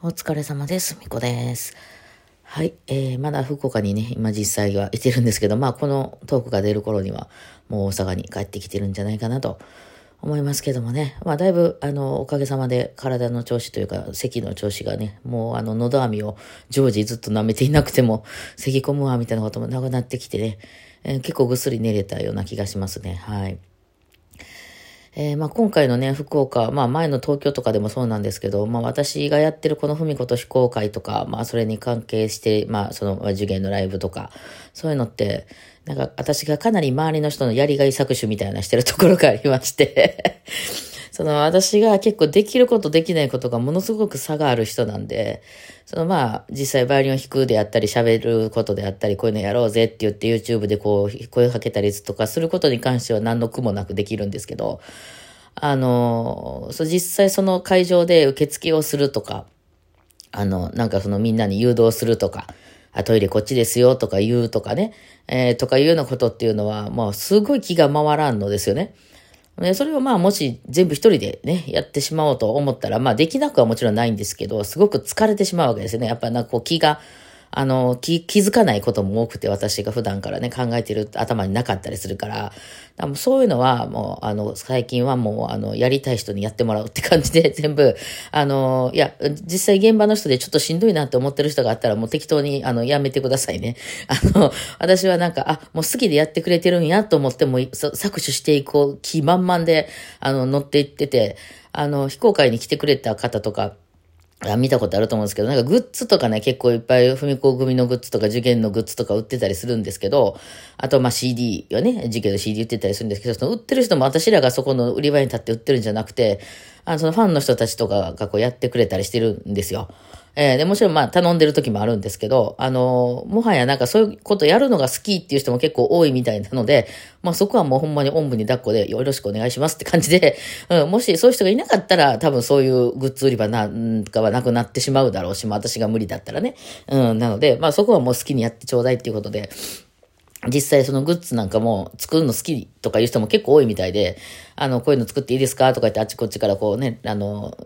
お疲れ様です。みこです。はい。えー、まだ福岡にね、今実際はいてるんですけど、まあ、このトークが出る頃には、もう大阪に帰ってきてるんじゃないかなと思いますけどもね。まあ、だいぶ、あの、おかげさまで体の調子というか、咳の調子がね、もう、あの、喉網を常時ずっと舐めていなくても、咳込むわ、みたいなこともなくなってきてね、えー結構ぐっすり寝れたような気がしますね。はい。えーまあ、今回のね、福岡、まあ前の東京とかでもそうなんですけど、まあ私がやってるこの文子と非公開とか、まあそれに関係して、まあその受験のライブとか、そういうのって、なんか私がかなり周りの人のやりがい搾取みたいなしてるところがありまして、その私が結構できることできないことがものすごく差がある人なんで、そのまあ実際バイオリンを弾くであったり喋ることであったりこういうのやろうぜって言って YouTube でこう声をかけたりとかすることに関しては何の苦もなくできるんですけど、あの、そう実際その会場で受付をするとか、あの、なんかそのみんなに誘導するとか、あトイレこっちですよとか言うとかね、えーとかいうようなことっていうのは、まあすごい気が回らんのですよね。ね、それをまあもし全部一人でね、やってしまおうと思ったら、まあできなくはもちろんないんですけど、すごく疲れてしまうわけですよね。やっぱなんかこう気が、あの、気、気づかないことも多くて、私が普段からね、考えてる頭になかったりするから、多分そういうのはもう、あの、最近はもう、あの、やりたい人にやってもらうって感じで、全部、あの、いや、実際現場の人でちょっとしんどいなって思ってる人があったら、もう適当に、あの、やめてくださいね。あの、私はなんか、あ、もう好きでやってくれてるんやと思って、もう、搾取していこう気満々で、あの、乗っていってて、あの、非公開に来てくれた方とか、あ見たことあると思うんですけど、なんかグッズとかね、結構いっぱい、ふみこ組のグッズとか、受験のグッズとか売ってたりするんですけど、あと、ま CD よね、受験の CD 売ってたりするんですけど、その売ってる人も私らがそこの売り場に立って売ってるんじゃなくて、あの、そのファンの人たちとかがこうやってくれたりしてるんですよ。えーで、もちろんまあ頼んでる時もあるんですけど、あのもはやなんかそういうことやるのが好きっていう人も結構多いみたいなので、まあそこはもうほんまにおんぶに抱っこでよろしくお願いしますって感じで、うん、もしそういう人がいなかったら多分そういうグッズ売り場なんかはなくなってしまうだろうし、まあ私が無理だったらね。うん、なので、まあそこはもう好きにやってちょうだいっていうことで、実際そのグッズなんかも作るの好きとかいう人も結構多いみたいで、あの、こういうの作っていいですかとか言ってあっちこっちからこうね、あの、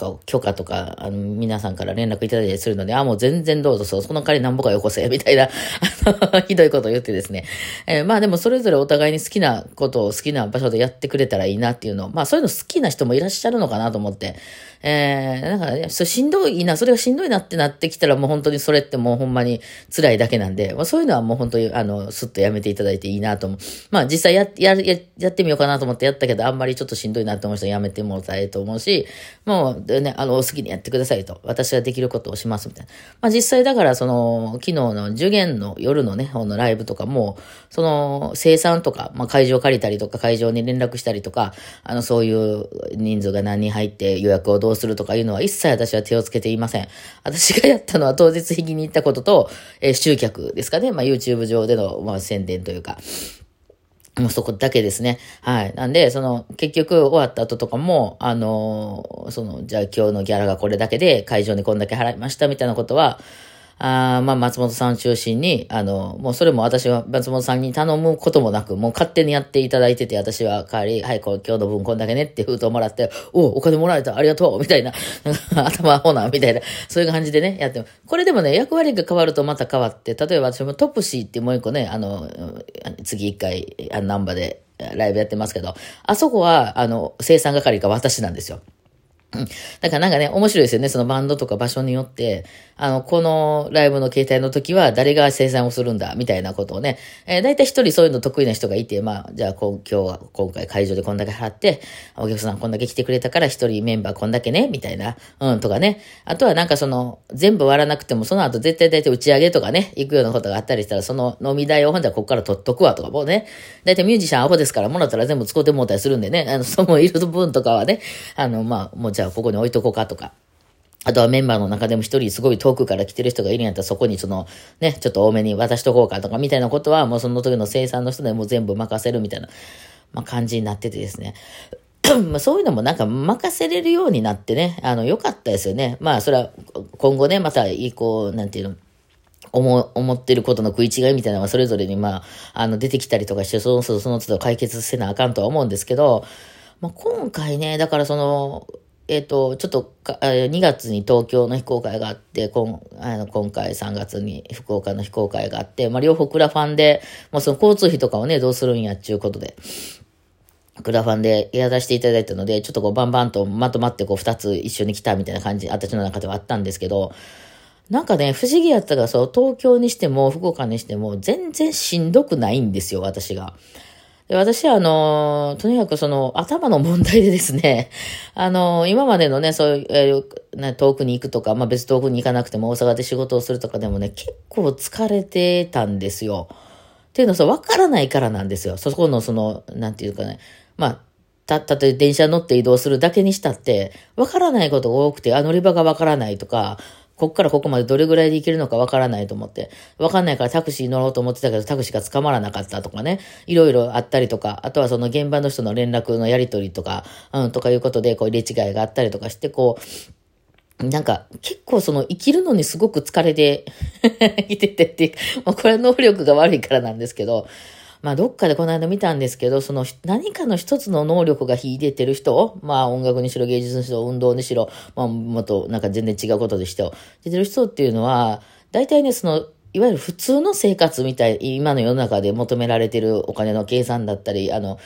こう許可とか、あの、皆さんから連絡いただいたりするので、あ、もう全然どうぞ、そう、その代わりなんぼかよこせ、みたいな、あの、ひどいことを言ってですね。えーまあでもそれぞれお互いに好きなことを好きな場所でやってくれたらいいなっていうの、まあそういうの好きな人もいらっしゃるのかなと思って、えー、なんかね、そしんどいな、それがしんどいなってなってきたらもう本当にそれってもうほんまに辛いだけなんで、まあそういうのはもう本当に、あの、すっとやめていただいていいなと思う。まあ実際や、や、や、ってみようかなと思ってやったけど、あんまりちょっとしんどいなと思う人はやめてもらいたいと思うし、もう、でね、あの、好きにやってくださいと。私ができることをしますみたいな。まあ実際だからその、昨日の受験の夜のね、このライブとかも、その、生産とか、まあ会場借りたりとか、会場に連絡したりとか、あの、そういう人数が何人入って予約をどうするとかいうのは一切私は手をつけていません。私がやったのは当日引きに行ったことと、えー集客ですかね。まあ YouTube 上での、まあ宣伝というか、もうそこだけですね。はい。なんで、その、結局終わった後とかも、あのーその、じゃあ今日のギャラがこれだけで、会場にこんだけ払いましたみたいなことは、あまあ、松本さんを中心に、あの、もうそれも私は松本さんに頼むこともなく、もう勝手にやっていただいてて、私は代わり、はい、今日の分こんだけねって封筒もらって、おお金もらえた、ありがとうみたいな、な頭ほな、みたいな、そういう感じでね、やってこれでもね、役割が変わるとまた変わって、例えば私もトップシーってもう一個ね、あの、次一回、あ、ナンバでライブやってますけど、あそこは、あの、生産係が私なんですよ。うん。だからなんかね、面白いですよね。そのバンドとか場所によって、あの、このライブの形態の時は誰が生産をするんだ、みたいなことをね、えー、大体一人そういうの得意な人がいて、まあ、じゃあ今日は今回会場でこんだけ払って、お客さんこんだけ来てくれたから一人メンバーこんだけね、みたいな、うん、とかね。あとはなんかその、全部割らなくても、その後絶対大体打ち上げとかね、行くようなことがあったりしたら、その飲み代をほんじゃここから取っとくわとか、もうね、大体ミュージシャンアホですから、もらったら全部使ってもうたりするんでね、あの、そのいる分とかはね、あの、まあ、もうじゃあここに置いとこうかとか。あとはメンバーの中でも一人すごい遠くから来てる人がいるんやったらそこにそのね、ちょっと多めに渡しとこうかとかみたいなことはもうその時の生産の人でも全部任せるみたいな、まあ、感じになっててですね。まあそういうのもなんか任せれるようになってね、あの、良かったですよね。まあそれは今後ね、またいいこう、なんていうの、思、思ってることの食い違いみたいなのはそれぞれにまあ、あの、出てきたりとかして、その都度その都度解決せなあかんとは思うんですけど、まあ今回ね、だからその、えっ、ー、と、ちょっとか、2月に東京の非公開があって、今あの今回3月に福岡の非公開があって、まあ、両方クラファンで、まあ、その交通費とかをね、どうするんやっていうことで、クラファンでやらせていただいたので、ちょっとこうバンバンとまとまってこう2つ一緒に来たみたいな感じ、私の中ではあったんですけど、なんかね、不思議やったが、そう、東京にしても福岡にしても全然しんどくないんですよ、私が。で私は、あの、とにかくその、頭の問題でですね、あの、今までのね、そういう、えー、遠くに行くとか、まあ別遠くに行かなくても大阪で仕事をするとかでもね、結構疲れてたんですよ。っていうのは、わからないからなんですよ。そこのその、なんていうかね、まあ、た、たとえ電車乗って移動するだけにしたって、わからないことが多くて、あ、乗り場がわからないとか、こっからここまでどれぐらいで行けるのかわからないと思って、わかんないからタクシー乗ろうと思ってたけど、タクシーが捕まらなかったとかね、いろいろあったりとか、あとはその現場の人の連絡のやり取りとか、うん、とかいうことで、こう入れ違いがあったりとかして、こう、なんか、結構その生きるのにすごく疲れて いててっていう、まあ、これは能力が悪いからなんですけど、まあ、どっかでこの間見たんですけど、その何かの一つの能力が秀でてる人を、まあ、音楽にしろ、芸術にしろ、運動にしろ、まあ、もっとなんか全然違うことでして、出てる人っていうのは、大体ね、その、いわゆる普通の生活みたい、今の世の中で求められてるお金の計算だったり、あの、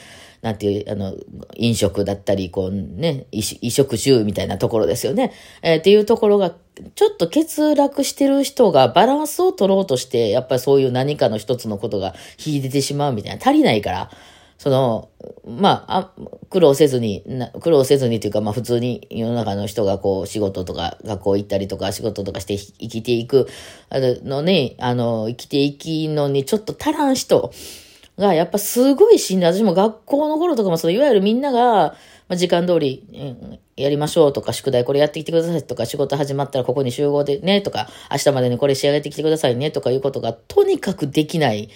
なんていう、あの、飲食だったり、こうね、衣食住みたいなところですよね。えー、っていうところが、ちょっと欠落してる人がバランスを取ろうとして、やっぱりそういう何かの一つのことが引いててしまうみたいな、足りないから、その、まあ、苦労せずに、苦労せずにというか、まあ普通に世の中の人がこう仕事とか学校行ったりとか仕事とかして生きていくのね、あの、生きていきのにちょっと足らん人、が、やっぱすごいしんど。私も学校の頃とかも、そのいわゆるみんなが、まあ、時間通り、うん、やりましょうとか、宿題これやってきてくださいとか、仕事始まったらここに集合でねとか、明日までにこれ仕上げてきてくださいねとかいうことが、とにかくできない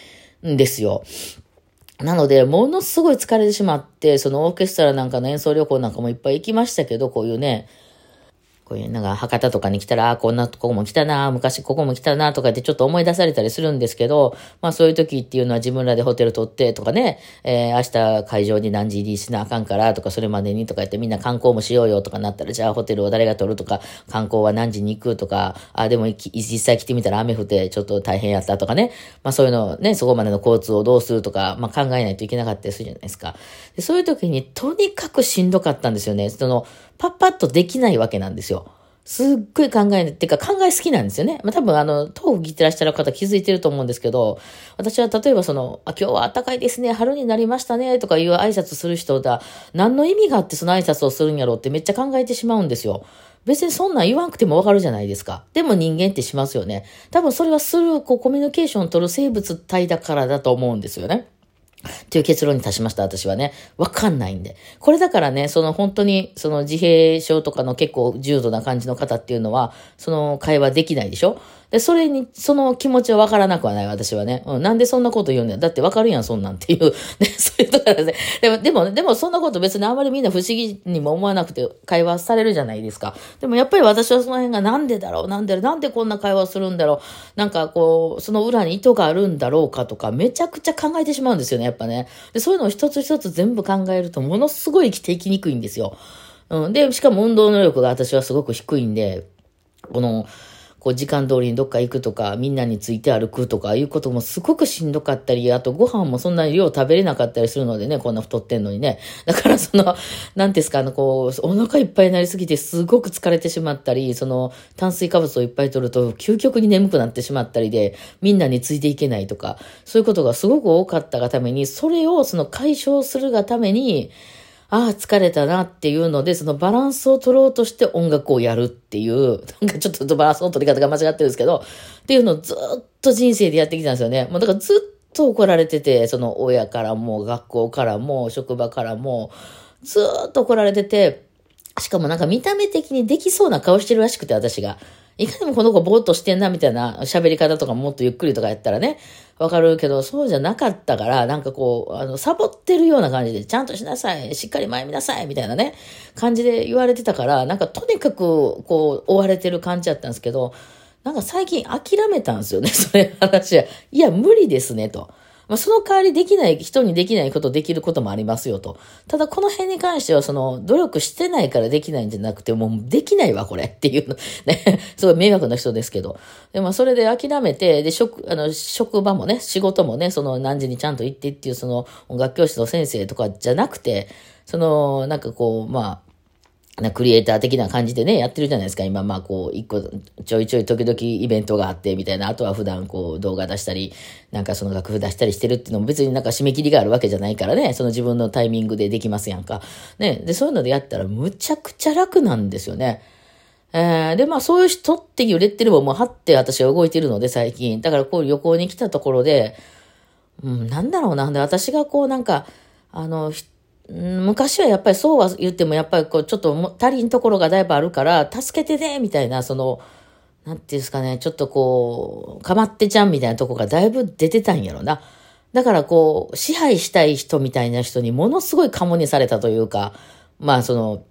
んですよ。なので、ものすごい疲れてしまって、そのオーケストラなんかの演奏旅行なんかもいっぱい行きましたけど、こういうね、こういう、なんか、博多とかに来たら、あ、こんなとこも来たな、昔ここも来たな、とかってちょっと思い出されたりするんですけど、まあそういう時っていうのは自分らでホテル取ってとかね、えー、明日会場に何時入りしなあかんからとか、それまでにとか言ってみんな観光もしようよとかなったら、じゃあホテルを誰が取るとか、観光は何時に行くとか、あ、でも実際来てみたら雨降ってちょっと大変やったとかね、まあそういうのね、そこまでの交通をどうするとか、まあ考えないといけなかったりするじゃないですか。でそういう時にとにかくしんどかったんですよね。その、パッパッとできないわけなんですよ。すっごい考えっていうか考え好きなんですよね。まあ、多分あの、豆腐切ってらっしゃる方気づいてると思うんですけど、私は例えばその、あ、今日は暖かいですね、春になりましたね、とかいう挨拶する人だ、何の意味があってその挨拶をするんやろうってめっちゃ考えてしまうんですよ。別にそんなん言わんくてもわかるじゃないですか。でも人間ってしますよね。多分それはする、こう、コミュニケーションを取る生物体だからだと思うんですよね。という結論に達しました、私はね。わかんないんで。これだからね、その本当に、その自閉症とかの結構重度な感じの方っていうのは、その会話できないでしょ？で、それに、その気持ちはわからなくはない、私はね。うん、なんでそんなこと言うんだよ。だってわかるやん、そんなんっていう。ね、そういうところで、ね。でも、でも、でもそんなこと別にあんまりみんな不思議にも思わなくて会話されるじゃないですか。でもやっぱり私はその辺がなんでだろう、なんで、なんでこんな会話するんだろう？なんかこう、その裏に意図があるんだろうかとか、めちゃくちゃ考えてしまうんですよね、やっぱね。で、そういうのを一つ一つ全部考えると、ものすごい生きていきにくいんですよ。うん。で、しかも運動能力が私はすごく低いんで、この、こう時間通りにどっか行くとか、みんなについて歩くとかいうこともすごくしんどかったり、あとご飯もそんなに量食べれなかったりするのでね、こんな太ってんのにね。だからその、なんですか、あの、こう、お腹いっぱいになりすぎてすごく疲れてしまったり、その、炭水化物をいっぱい取ると究極に眠くなってしまったりで、みんなについていけないとか、そういうことがすごく多かったがために、それをその解消するがために、ああ、疲れたなっていうので、そのバランスを取ろうとして音楽をやるっていう、なんかちょっとバランスの取り方が間違ってるんですけど、っていうのをずっと人生でやってきたんですよね。もうだからずっと怒られてて、その親からも、学校からも、職場からも、ずっと怒られてて、しかもなんか見た目的にできそうな顔してるらしくて、私が。いかにもこの子ぼーっとしてんなみたいな喋り方とかもっとゆっくりとかやったらね、わかるけど、そうじゃなかったから、なんかこう、あの、サボってるような感じで、ちゃんとしなさい、しっかり前見なさい、みたいなね、感じで言われてたから、なんかとにかく、こう、追われてる感じだったんですけど、なんか最近諦めたんですよね、それ話は。いや、無理ですね、と。まあ、その代わりできない、人にできないことできることもありますよと。ただこの辺に関しては、その、努力してないからできないんじゃなくて、もうできないわ、これっていうの。ね。すごい迷惑な人ですけど。で、まあ、それで諦めて、で、職、あの、職場もね、仕事もね、その何時にちゃんと行ってっていう、その、音楽教室の先生とかじゃなくて、その、なんかこう、まあ、なクリエイター的な感じでね、やってるじゃないですか。今、まあ、こう、一個、ちょいちょい時々イベントがあって、みたいな。あとは普段、こう、動画出したり、なんかその楽譜出したりしてるっていうのも別になんか締め切りがあるわけじゃないからね。その自分のタイミングでできますやんか。ね。で、そういうのでやったらむちゃくちゃ楽なんですよね。えー、で、まあ、そういう人っていうレッテルももう貼って私は動いてるので、最近。だから、こう、旅行に来たところで、うん、なんだろうな。で、私がこう、なんか、あの、昔はやっぱりそうは言ってもやっぱりこうちょっと足りんところがだいぶあるから助けてねみたいなそのなんていうんですかねちょっとこうかまってちゃんみたいなとこがだいぶ出てたんやろな。だからこう支配したい人みたいな人にものすごいカモにされたというかまあその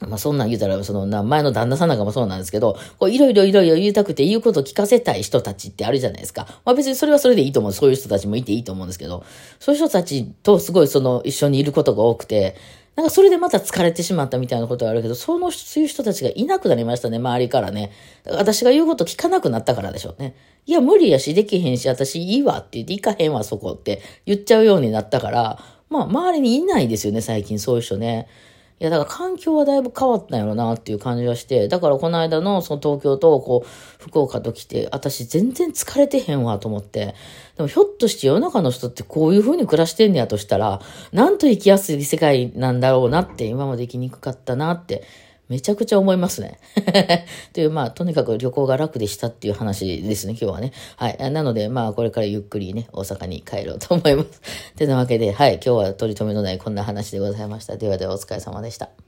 まあそんなん言うたら、その、前の旦那さんなんかもそうなんですけど、こういろいろいろいろ言いたくて言うことを聞かせたい人たちってあるじゃないですか。まあ別にそれはそれでいいと思う。そういう人たちもいていいと思うんですけど、そういう人たちとすごいその一緒にいることが多くて、なんかそれでまた疲れてしまったみたいなことがあるけど、その、そういう人たちがいなくなりましたね、周りからね。私が言うこと聞かなくなったからでしょうね。いや、無理やし、できへんし、私いいわって言って、行かへんわ、そこって言っちゃうようになったから、まあ、周りにいないですよね、最近そういう人ね。いや、だから環境はだいぶ変わったんやろなっていう感じがして、だからこの間のその東京とこう、福岡と来て、私全然疲れてへんわと思って、でもひょっとして世の中の人ってこういう風に暮らしてんねやとしたら、なんと生きやすい世界なんだろうなって、今まで生きにくかったなって、めちゃくちゃ思いますね。という、まあ、とにかく旅行が楽でしたっていう話ですね、今日はね。はい。なので、まあ、これからゆっくりね、大阪に帰ろうと思います。てなわけで、はい。今日は取り留めのないこんな話でございました。ではではお疲れ様でした。